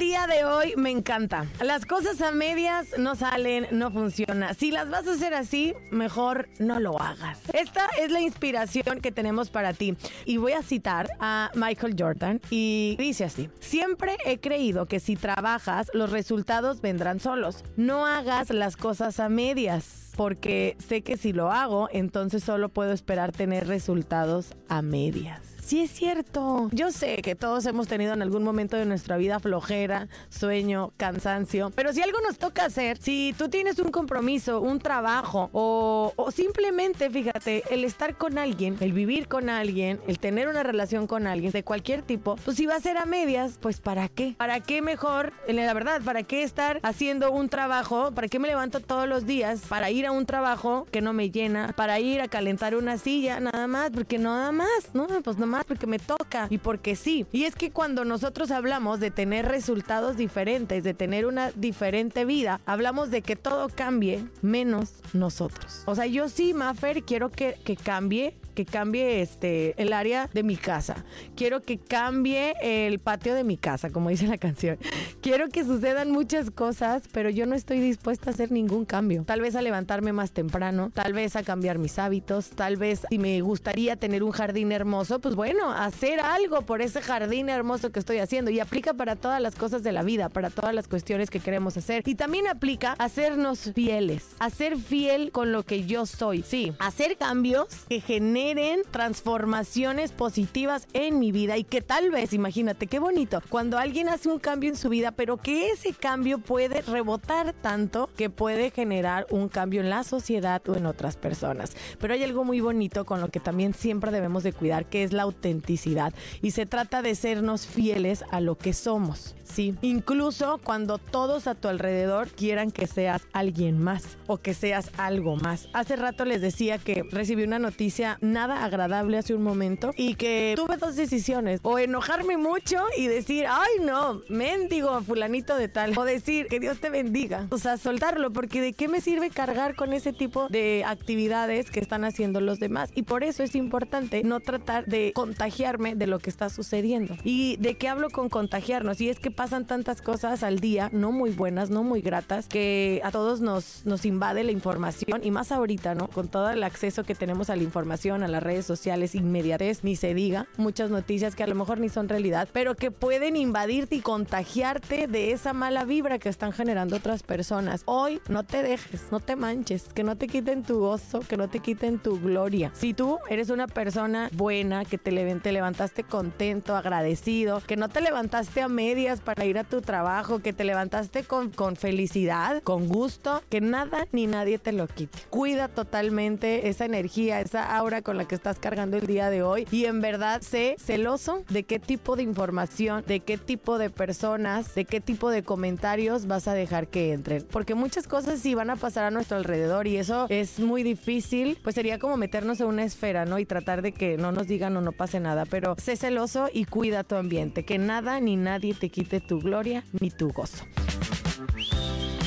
Día de hoy me encanta. Las cosas a medias no salen, no funciona. Si las vas a hacer así, mejor no lo hagas. Esta es la inspiración que tenemos para ti. Y voy a citar a Michael Jordan y dice así. Siempre he creído que si trabajas, los resultados vendrán solos. No hagas las cosas a medias porque sé que si lo hago, entonces solo puedo esperar tener resultados a medias. Sí es cierto. Yo sé que todos hemos tenido en algún momento de nuestra vida flojera, sueño, cansancio. Pero si algo nos toca hacer, si tú tienes un compromiso, un trabajo o, simplemente, fíjate, el estar con alguien, el vivir con alguien, el tener una relación con alguien de cualquier tipo, pues si va a ser a medias, pues ¿para qué? ¿Para qué mejor? La verdad, ¿para qué estar haciendo un trabajo? ¿Para qué me levanto todos los días para ir a un trabajo que no me llena? Para ir a calentar una silla, nada más, porque nada más, no, pues nada más porque me toca y porque sí. Y es que cuando nosotros hablamos de tener resultados diferentes, de tener una diferente vida, hablamos de que todo cambie menos nosotros. O sea, yo sí, Maffer, quiero que, que cambie que cambie este el área de mi casa. Quiero que cambie el patio de mi casa, como dice la canción. Quiero que sucedan muchas cosas, pero yo no estoy dispuesta a hacer ningún cambio. Tal vez a levantarme más temprano, tal vez a cambiar mis hábitos, tal vez si me gustaría tener un jardín hermoso, pues bueno, hacer algo por ese jardín hermoso que estoy haciendo y aplica para todas las cosas de la vida, para todas las cuestiones que queremos hacer y también aplica hacernos fieles, a ser fiel con lo que yo soy. Sí, hacer cambios que generen transformaciones positivas en mi vida y que tal vez, imagínate qué bonito, cuando alguien hace un cambio en su vida, pero que ese cambio puede rebotar tanto que puede generar un cambio en la sociedad o en otras personas. Pero hay algo muy bonito con lo que también siempre debemos de cuidar, que es la autenticidad. Y se trata de sernos fieles a lo que somos. Sí, incluso cuando todos a tu alrededor quieran que seas alguien más o que seas algo más. Hace rato les decía que recibí una noticia nada agradable hace un momento y que tuve dos decisiones, o enojarme mucho y decir, ay no, mendigo fulanito de tal, o decir que Dios te bendiga, o sea, soltarlo, porque de qué me sirve cargar con ese tipo de actividades que están haciendo los demás. Y por eso es importante no tratar de contagiarme de lo que está sucediendo. ¿Y de qué hablo con contagiarnos? Y es que pasan tantas cosas al día, no muy buenas, no muy gratas, que a todos nos, nos invade la información y más ahorita, ¿no? Con todo el acceso que tenemos a la información, a las redes sociales, inmediatez, ni se diga, muchas noticias que a lo mejor ni son realidad, pero que pueden invadirte y contagiarte de esa mala vibra que están generando otras personas. Hoy no te dejes, no te manches, que no te quiten tu gozo, que no te quiten tu gloria. Si tú eres una persona buena, que te, te levantaste contento, agradecido, que no te levantaste a medias para ir a tu trabajo, que te levantaste con, con felicidad, con gusto, que nada ni nadie te lo quite. Cuida totalmente esa energía, esa aura con la que estás cargando el día de hoy y en verdad sé celoso de qué tipo de información, de qué tipo de personas, de qué tipo de comentarios vas a dejar que entren. Porque muchas cosas sí van a pasar a nuestro alrededor y eso es muy difícil, pues sería como meternos en una esfera, ¿no? Y tratar de que no nos digan o no pase nada, pero sé celoso y cuida tu ambiente, que nada ni nadie te quite tu gloria ni tu gozo.